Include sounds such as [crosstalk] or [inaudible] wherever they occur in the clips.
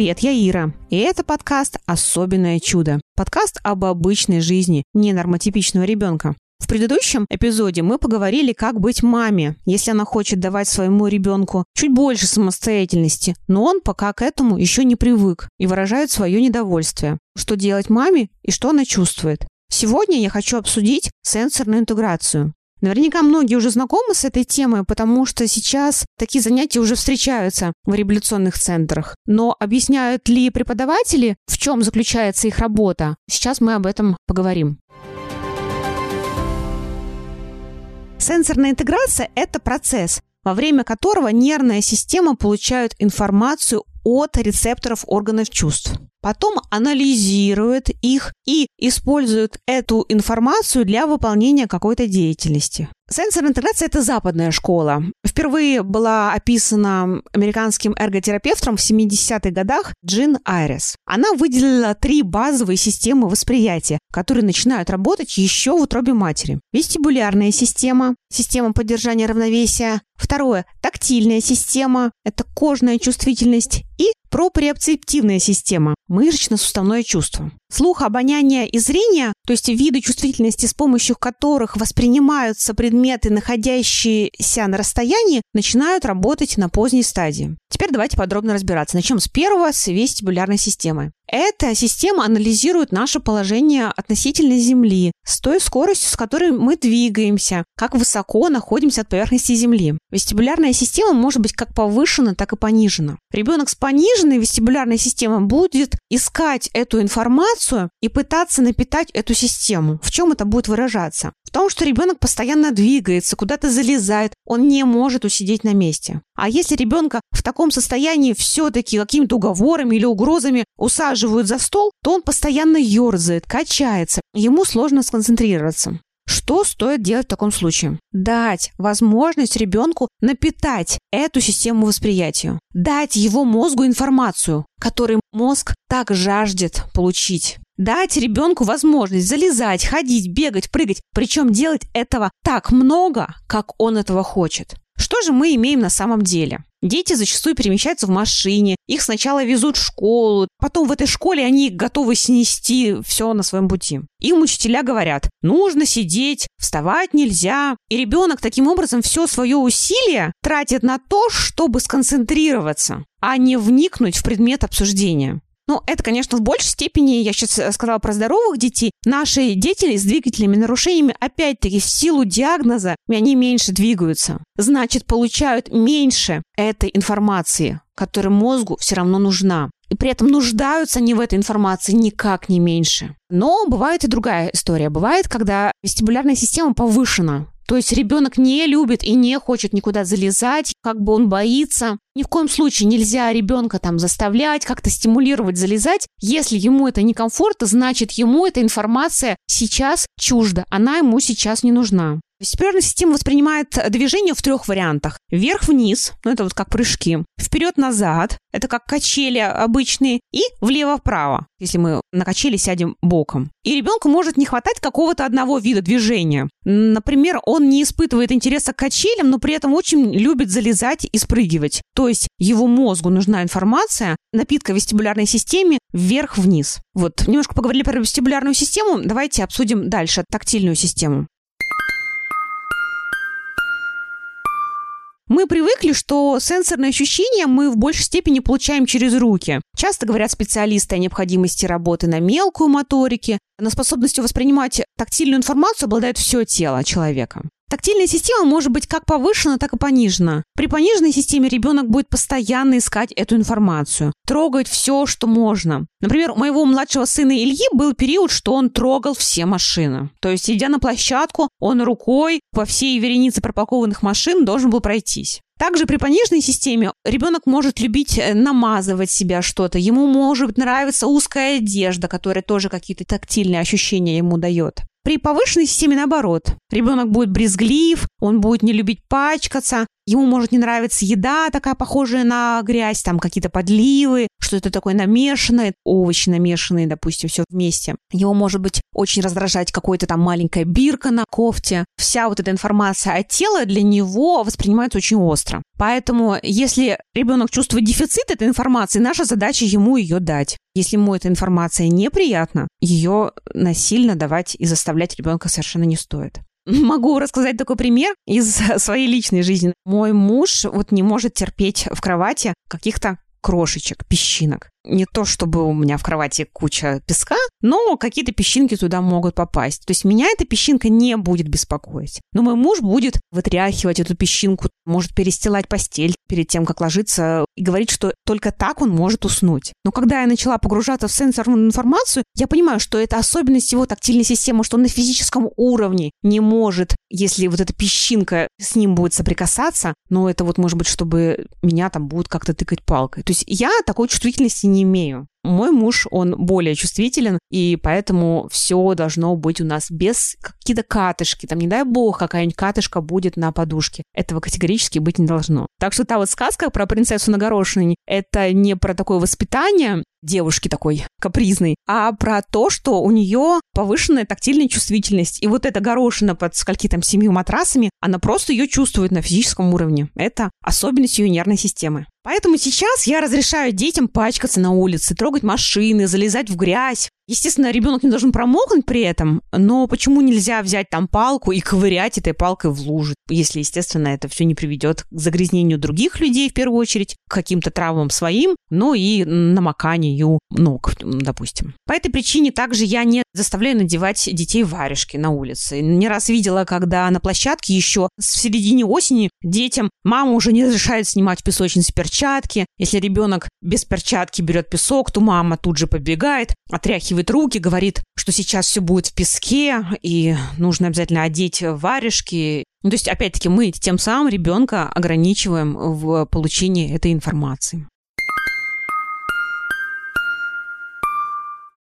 Привет, я Ира, и это подкаст «Особенное чудо». Подкаст об обычной жизни ненормотипичного ребенка. В предыдущем эпизоде мы поговорили, как быть маме, если она хочет давать своему ребенку чуть больше самостоятельности, но он пока к этому еще не привык и выражает свое недовольствие. Что делать маме и что она чувствует? Сегодня я хочу обсудить сенсорную интеграцию. Наверняка многие уже знакомы с этой темой, потому что сейчас такие занятия уже встречаются в революционных центрах. Но объясняют ли преподаватели, в чем заключается их работа? Сейчас мы об этом поговорим. Сенсорная интеграция – это процесс, во время которого нервная система получает информацию от рецепторов органов чувств. Потом анализирует их и использует эту информацию для выполнения какой-то деятельности. Сенсорная интеграция – это западная школа. Впервые была описана американским эрготерапевтом в 70-х годах Джин Айрес. Она выделила три базовые системы восприятия, которые начинают работать еще в утробе матери. Вестибулярная система, система поддержания равновесия. Второе – тактильная система, это кожная чувствительность. И проприоцептивная система, мышечно-суставное чувство. Слух, обоняние и зрение, то есть виды чувствительности, с помощью которых воспринимаются предметы, находящиеся на расстоянии, начинают работать на поздней стадии. Теперь давайте подробно разбираться. Начнем с первого, с вестибулярной системы. Эта система анализирует наше положение относительно Земли, с той скоростью, с которой мы двигаемся, как высоко находимся от поверхности Земли. Вестибулярная система может быть как повышена, так и понижена. Ребенок с пониженной вестибулярной системой будет искать эту информацию и пытаться напитать эту систему. В чем это будет выражаться? В том, что ребенок постоянно двигается, куда-то залезает, он не может усидеть на месте. А если ребенка в таком состоянии все-таки какими-то уговорами или угрозами усаживают за стол, то он постоянно ерзает, качается, ему сложно сконцентрироваться. Что стоит делать в таком случае? Дать возможность ребенку напитать эту систему восприятия. Дать его мозгу информацию, которую мозг так жаждет получить. Дать ребенку возможность залезать, ходить, бегать, прыгать. Причем делать этого так много, как он этого хочет. Что же мы имеем на самом деле? Дети зачастую перемещаются в машине, их сначала везут в школу, потом в этой школе они готовы снести все на своем пути. Им учителя говорят, нужно сидеть, вставать нельзя. И ребенок таким образом все свое усилие тратит на то, чтобы сконцентрироваться, а не вникнуть в предмет обсуждения. Ну, это, конечно, в большей степени, я сейчас э, сказала про здоровых детей. Наши дети с двигательными нарушениями, опять-таки, в силу диагноза, они меньше двигаются. Значит, получают меньше этой информации, которая мозгу все равно нужна. И при этом нуждаются они в этой информации никак не меньше. Но бывает и другая история. Бывает, когда вестибулярная система повышена. То есть ребенок не любит и не хочет никуда залезать, как бы он боится. Ни в коем случае нельзя ребенка там заставлять, как-то стимулировать залезать. Если ему это некомфортно, значит ему эта информация сейчас чужда, она ему сейчас не нужна. Вестибулярная система воспринимает движение в трех вариантах. Вверх-вниз, ну это вот как прыжки. Вперед-назад, это как качели обычные. И влево-вправо, если мы на качели сядем боком. И ребенку может не хватать какого-то одного вида движения. Например, он не испытывает интереса к качелям, но при этом очень любит залезать и спрыгивать. То есть его мозгу нужна информация, напитка в вестибулярной системе вверх-вниз. Вот, немножко поговорили про вестибулярную систему, давайте обсудим дальше тактильную систему. Мы привыкли, что сенсорные ощущения мы в большей степени получаем через руки. Часто говорят специалисты о необходимости работы на мелкую моторике, на способностью воспринимать тактильную информацию обладает все тело человека. Тактильная система может быть как повышена, так и понижена. При пониженной системе ребенок будет постоянно искать эту информацию, трогать все, что можно. Например, у моего младшего сына Ильи был период, что он трогал все машины. То есть, идя на площадку, он рукой по всей веренице пропакованных машин должен был пройтись. Также при пониженной системе ребенок может любить э, намазывать себя что-то. Ему может нравиться узкая одежда, которая тоже какие-то тактильные ощущения ему дает. При повышенной системе наоборот. Ребенок будет брезглив, он будет не любить пачкаться, ему может не нравиться еда такая похожая на грязь, там какие-то подливы, что-то такое намешанное, овощи намешанные, допустим, все вместе. Его может быть очень раздражать какой-то там маленькая бирка на кофте. Вся вот эта информация от тела для него воспринимается очень остро. Поэтому, если ребенок чувствует дефицит этой информации, наша задача ему ее дать. Если ему эта информация неприятна, ее насильно давать и заставлять ребенка совершенно не стоит. [laughs] Могу рассказать такой пример из [laughs] своей личной жизни. Мой муж вот не может терпеть в кровати каких-то крошечек, песчинок. Не то, чтобы у меня в кровати куча песка, но какие-то песчинки туда могут попасть. То есть меня эта песчинка не будет беспокоить. Но мой муж будет вытряхивать эту песчинку, может перестилать постель перед тем, как ложиться, и говорить, что только так он может уснуть. Но когда я начала погружаться в сенсорную информацию, я понимаю, что это особенность его тактильной системы, что он на физическом уровне не может, если вот эта песчинка с ним будет соприкасаться, но это вот может быть, чтобы меня там будут как-то тыкать палкой. То есть я такой чувствительности не имею. Мой муж, он более чувствителен, и поэтому все должно быть у нас без какие-то катышки. Там, не дай бог, какая-нибудь катышка будет на подушке. Этого категорически быть не должно. Так что та вот сказка про принцессу на горошине, это не про такое воспитание девушки такой капризной, а про то, что у нее повышенная тактильная чувствительность. И вот эта горошина под скольки там семью матрасами, она просто ее чувствует на физическом уровне. Это особенность ее нервной системы. Поэтому сейчас я разрешаю детям пачкаться на улице, трогать машины, залезать в грязь, Естественно, ребенок не должен промокнуть при этом, но почему нельзя взять там палку и ковырять этой палкой в луже, если, естественно, это все не приведет к загрязнению других людей в первую очередь, к каким-то травмам своим, но и намоканию ног, допустим. По этой причине также я не заставляю надевать детей варежки на улице. Не раз видела, когда на площадке еще в середине осени детям мама уже не разрешает снимать в песочнице перчатки. Если ребенок без перчатки берет песок, то мама тут же побегает, отряхивает протягивает руки, говорит, что сейчас все будет в песке, и нужно обязательно одеть варежки. Ну, то есть, опять-таки, мы тем самым ребенка ограничиваем в получении этой информации.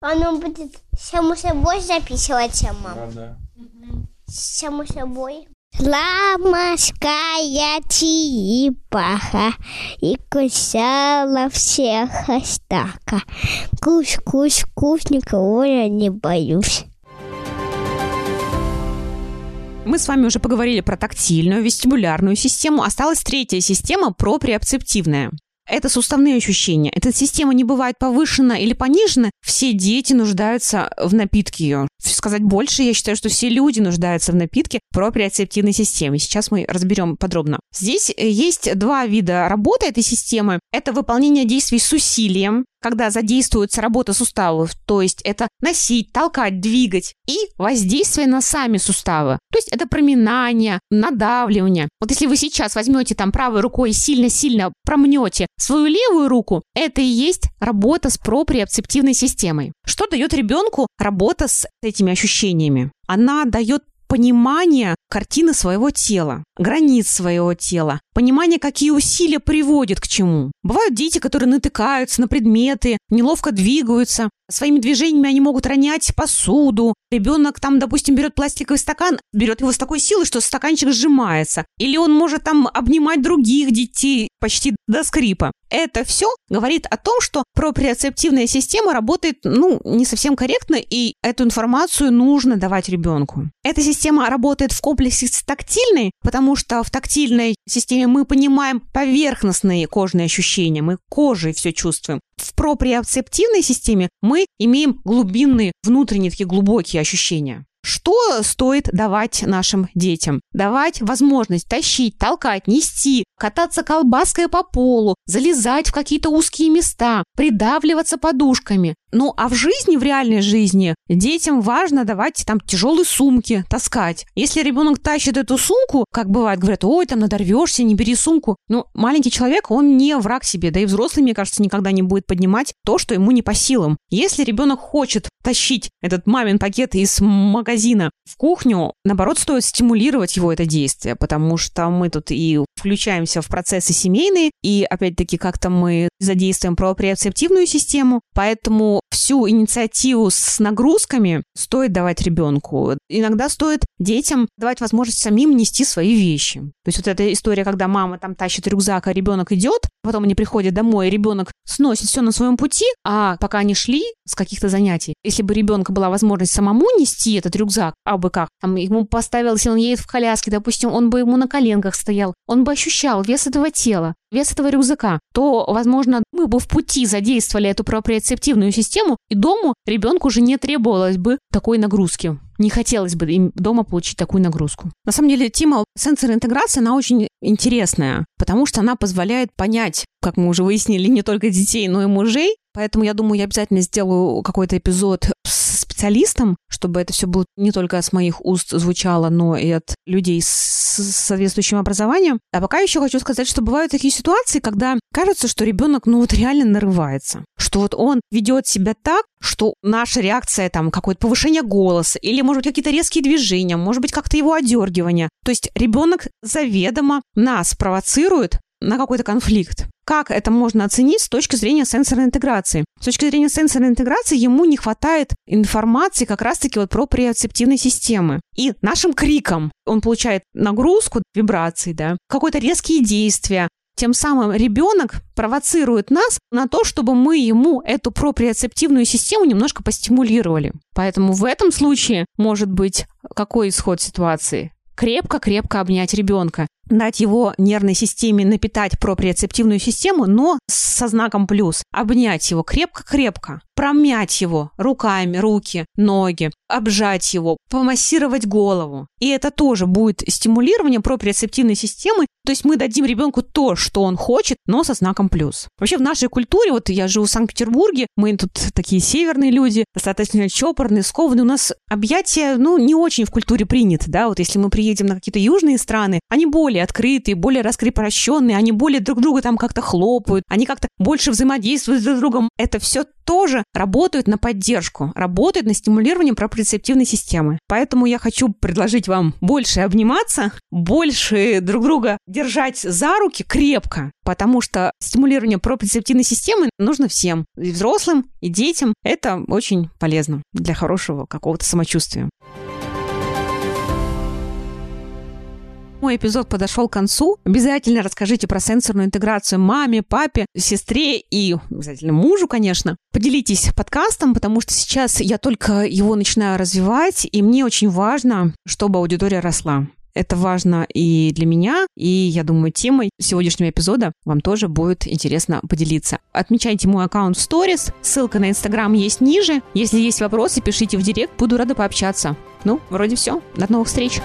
Оно будет само собой записывать сама. Да, да. Само собой. Ламаская черепаха и кусала всех остака. Кусь-кусь, кусь, никого я не боюсь. Мы с вами уже поговорили про тактильную, вестибулярную систему. Осталась третья система, проприоцептивная. Это суставные ощущения. Эта система не бывает повышена или понижена. Все дети нуждаются в напитке ее. Сказать больше, я считаю, что все люди нуждаются в напитке проприоцептивной системы. Сейчас мы разберем подробно. Здесь э, есть два вида работы этой системы. Это выполнение действий с усилием, когда задействуется работа суставов, то есть это носить, толкать, двигать, и воздействие на сами суставы, то есть это проминание, надавливание. Вот если вы сейчас возьмете там правой рукой и сильно-сильно промнете свою левую руку, это и есть работа с проприоцептивной системой. Что дает ребенку работа с этими ощущениями? Она дает понимание картины своего тела, границ своего тела, понимание, какие усилия приводят к чему. Бывают дети, которые натыкаются на предметы, неловко двигаются, своими движениями они могут ронять посуду. Ребенок там, допустим, берет пластиковый стакан, берет его с такой силой, что стаканчик сжимается. Или он может там обнимать других детей почти до скрипа. Это все говорит о том, что проприоцептивная система работает, ну, не совсем корректно, и эту информацию нужно давать ребенку. Эта система работает в комплексе с тактильной, потому что в тактильной системе мы понимаем поверхностные кожные ощущения, мы кожей все чувствуем. В проприоцептивной системе мы имеем глубинные, внутренние такие глубокие ощущения. Что стоит давать нашим детям? Давать возможность тащить, толкать, нести, кататься колбаской по полу, залезать в какие-то узкие места, придавливаться подушками. Ну, а в жизни, в реальной жизни, детям важно давать там тяжелые сумки таскать. Если ребенок тащит эту сумку, как бывает, говорят, ой, там надорвешься, не бери сумку. Ну, маленький человек, он не враг себе, да и взрослый, мне кажется, никогда не будет поднимать то, что ему не по силам. Если ребенок хочет тащить этот мамин пакет из магазина в кухню, наоборот, стоит стимулировать его это действие, потому что мы тут и включаемся в процессы семейные, и опять-таки как-то мы задействуем проприоцептивную систему, поэтому всю инициативу с нагрузками стоит давать ребенку. Иногда стоит детям давать возможность самим нести свои вещи. То есть вот эта история, когда мама там тащит рюкзак, а ребенок идет, потом они приходят домой, и ребенок сносит все на своем пути, а пока они шли с каких-то занятий, если бы ребенка была возможность самому нести этот рюкзак, а бы как, там ему поставил, если он едет в коляске, допустим, он бы ему на коленках стоял, он бы ощущал вес этого тела, вес этого рюкзака, то, возможно, мы бы в пути задействовали эту проприоцептивную систему, и дому ребенку уже не требовалось бы такой нагрузки. Не хотелось бы им дома получить такую нагрузку. На самом деле, тема сенсорной интеграции, она очень интересная, потому что она позволяет понять, как мы уже выяснили, не только детей, но и мужей. Поэтому я думаю, я обязательно сделаю какой-то эпизод с специалистом, чтобы это все было не только с моих уст звучало, но и от людей с соответствующим образованием. А пока еще хочу сказать, что бывают такие ситуации, когда кажется, что ребенок, ну вот реально нарывается, что вот он ведет себя так, что наша реакция, там, какое-то повышение голоса, или, может быть, какие-то резкие движения, может быть, как-то его одергивание. То есть ребенок заведомо нас провоцирует на какой-то конфликт. Как это можно оценить с точки зрения сенсорной интеграции? С точки зрения сенсорной интеграции ему не хватает информации как раз-таки вот про приоцептивные системы. И нашим криком он получает нагрузку, вибрации, да, какое-то резкие действия, тем самым ребенок провоцирует нас на то, чтобы мы ему эту проприоцептивную систему немножко постимулировали. Поэтому в этом случае может быть какой исход ситуации? крепко-крепко обнять ребенка, дать его нервной системе напитать проприоцептивную систему, но со знаком плюс. Обнять его крепко-крепко, промять его руками, руки, ноги, обжать его, помассировать голову. И это тоже будет стимулирование проприоцептивной системы. То есть мы дадим ребенку то, что он хочет, но со знаком плюс. Вообще в нашей культуре, вот я живу в Санкт-Петербурге, мы тут такие северные люди, достаточно чопорные, скованные. У нас объятия, ну, не очень в культуре принято, да, вот если мы приедем на какие-то южные страны, они более открытые, более раскрепощенные, они более друг друга там как-то хлопают, они как-то больше взаимодействуют друг с другом. Это все тоже работают на поддержку, работают на стимулирование проприоцептивной системы. Поэтому я хочу предложить вам больше обниматься, больше друг друга держать за руки крепко, потому что стимулирование проприоцептивной системы нужно всем, и взрослым, и детям. Это очень полезно для хорошего какого-то самочувствия. Мой эпизод подошел к концу. Обязательно расскажите про сенсорную интеграцию маме, папе, сестре и обязательно мужу, конечно. Поделитесь подкастом, потому что сейчас я только его начинаю развивать, и мне очень важно, чтобы аудитория росла. Это важно и для меня, и, я думаю, темой сегодняшнего эпизода вам тоже будет интересно поделиться. Отмечайте мой аккаунт в сторис, ссылка на Инстаграм есть ниже. Если есть вопросы, пишите в директ, буду рада пообщаться. Ну, вроде все. До новых встреч!